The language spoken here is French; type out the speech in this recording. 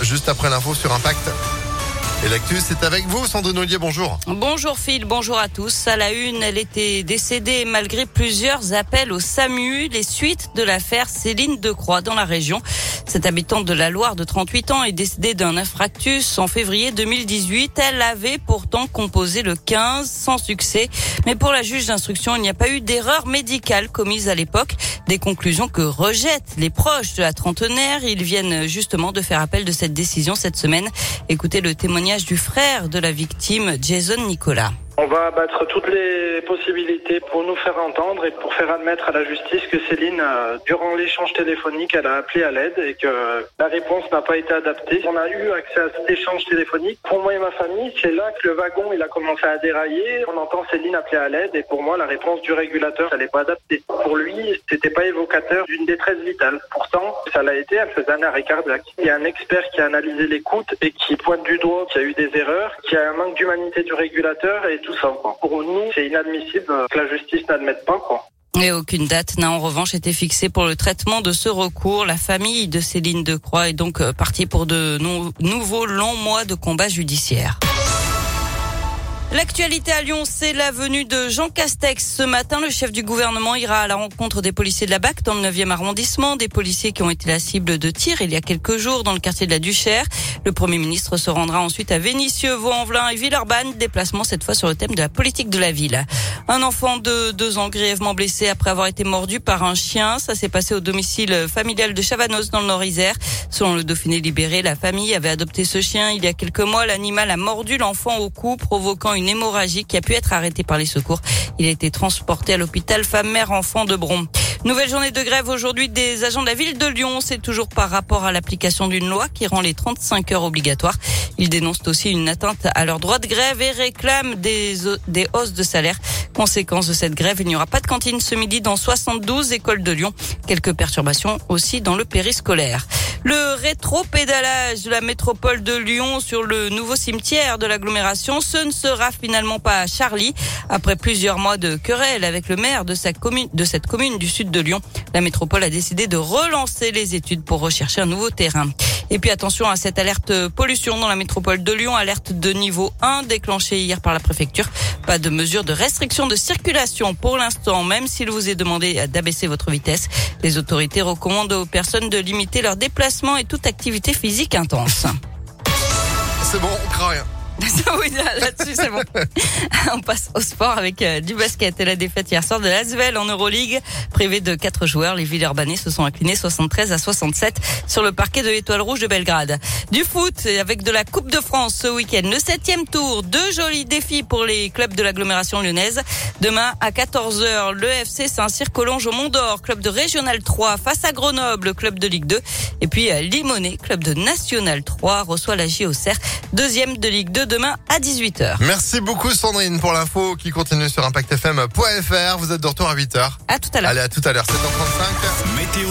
juste après l'info sur Impact. Et l'actu, c'est avec vous, Sandrine Ollier, bonjour. Bonjour Phil, bonjour à tous. À la une, elle était décédée malgré plusieurs appels au SAMU, les suites de l'affaire Céline Decroix dans la région. Cette habitante de la Loire de 38 ans est décédée d'un infarctus en février 2018. Elle avait pourtant composé le 15 sans succès. Mais pour la juge d'instruction, il n'y a pas eu d'erreur médicale commise à l'époque. Des conclusions que rejettent les proches de la trentenaire. Ils viennent justement de faire appel de cette décision cette semaine. Écoutez le témoignage du frère de la victime, Jason Nicolas. On va abattre toutes les possibilités pour nous faire entendre et pour faire admettre à la justice que Céline, euh, durant l'échange téléphonique, elle a appelé à l'aide et que la réponse n'a pas été adaptée. On a eu accès à cet échange téléphonique. Pour moi et ma famille, c'est là que le wagon il a commencé à dérailler. On entend Céline appeler à l'aide et pour moi, la réponse du régulateur, elle n'est pas adaptée. Pour lui, c'était pas évocateur d'une détresse vitale. Pourtant, ça l'a été. Elle faisait un arrêt cardiaque. Il y a un expert qui a analysé l'écoute et qui pointe du doigt qu'il y a eu des erreurs, qu'il y a un manque d'humanité du régulateur et ça. Pour nous, c'est inadmissible que la justice n'admette pas. Quoi. Et aucune date n'a en revanche été fixée pour le traitement de ce recours. La famille de Céline Decroix est donc euh, partie pour de nouveaux longs mois de combat judiciaire. L'actualité à Lyon, c'est la venue de Jean Castex. Ce matin, le chef du gouvernement ira à la rencontre des policiers de la BAC dans le 9e arrondissement, des policiers qui ont été la cible de tir il y a quelques jours dans le quartier de la Duchère. Le Premier ministre se rendra ensuite à Vénissieux, Vaux-en-Velin et Villeurbanne, déplacement cette fois sur le thème de la politique de la ville. Un enfant de deux ans grièvement blessé après avoir été mordu par un chien. Ça s'est passé au domicile familial de Chavanos dans le Nord-Isère. Selon le Dauphiné libéré, la famille avait adopté ce chien il y a quelques mois. L'animal a mordu l'enfant au cou, provoquant une hémorragie qui a pu être arrêtée par les secours. Il a été transporté à l'hôpital femme-mère-enfant de Bron. Nouvelle journée de grève aujourd'hui des agents de la ville de Lyon. C'est toujours par rapport à l'application d'une loi qui rend les 35 heures obligatoires. Ils dénoncent aussi une atteinte à leur droit de grève et réclament des, des hausses de salaire. Conséquence de cette grève, il n'y aura pas de cantine ce midi dans 72 écoles de Lyon. Quelques perturbations aussi dans le périscolaire. Le rétro-pédalage de la métropole de Lyon sur le nouveau cimetière de l'agglomération, ce ne sera finalement pas Charlie. Après plusieurs mois de querelle avec le maire de, cette commune du sud de Lyon, la métropole a décidé de relancer les études pour rechercher un nouveau terrain. Et puis attention à cette alerte pollution dans la métropole de Lyon, alerte de niveau 1 déclenchée hier par la préfecture. Pas de mesure de restriction de circulation pour l'instant, même s'il vous est demandé d'abaisser votre vitesse. Les autorités recommandent aux personnes de limiter leur déplacement et toute activité physique intense. C'est bon, on craint rien. Oui, là-dessus, c'est bon. On passe au sport avec euh, du basket et la défaite hier soir de l'Asvel en Euroleague. Privé de quatre joueurs, les Villeurbanais se sont inclinés 73 à 67 sur le parquet de l'Étoile Rouge de Belgrade. Du foot avec de la Coupe de France ce week-end. Le septième tour, deux jolis défis pour les clubs de l'agglomération lyonnaise. Demain à 14h, le FC Saint-Cyr Collonge au Mont d'Or, club de Régional 3 face à Grenoble, club de Ligue 2. Et puis euh, Limonet, club de National 3, reçoit la JOCR, deuxième de Ligue 2 demain à 18h. Merci beaucoup Sandrine pour l'info qui continue sur impactfm.fr. Vous êtes de retour à 8h. À tout à l'heure. Allez, à tout à l'heure, 7h35. Météo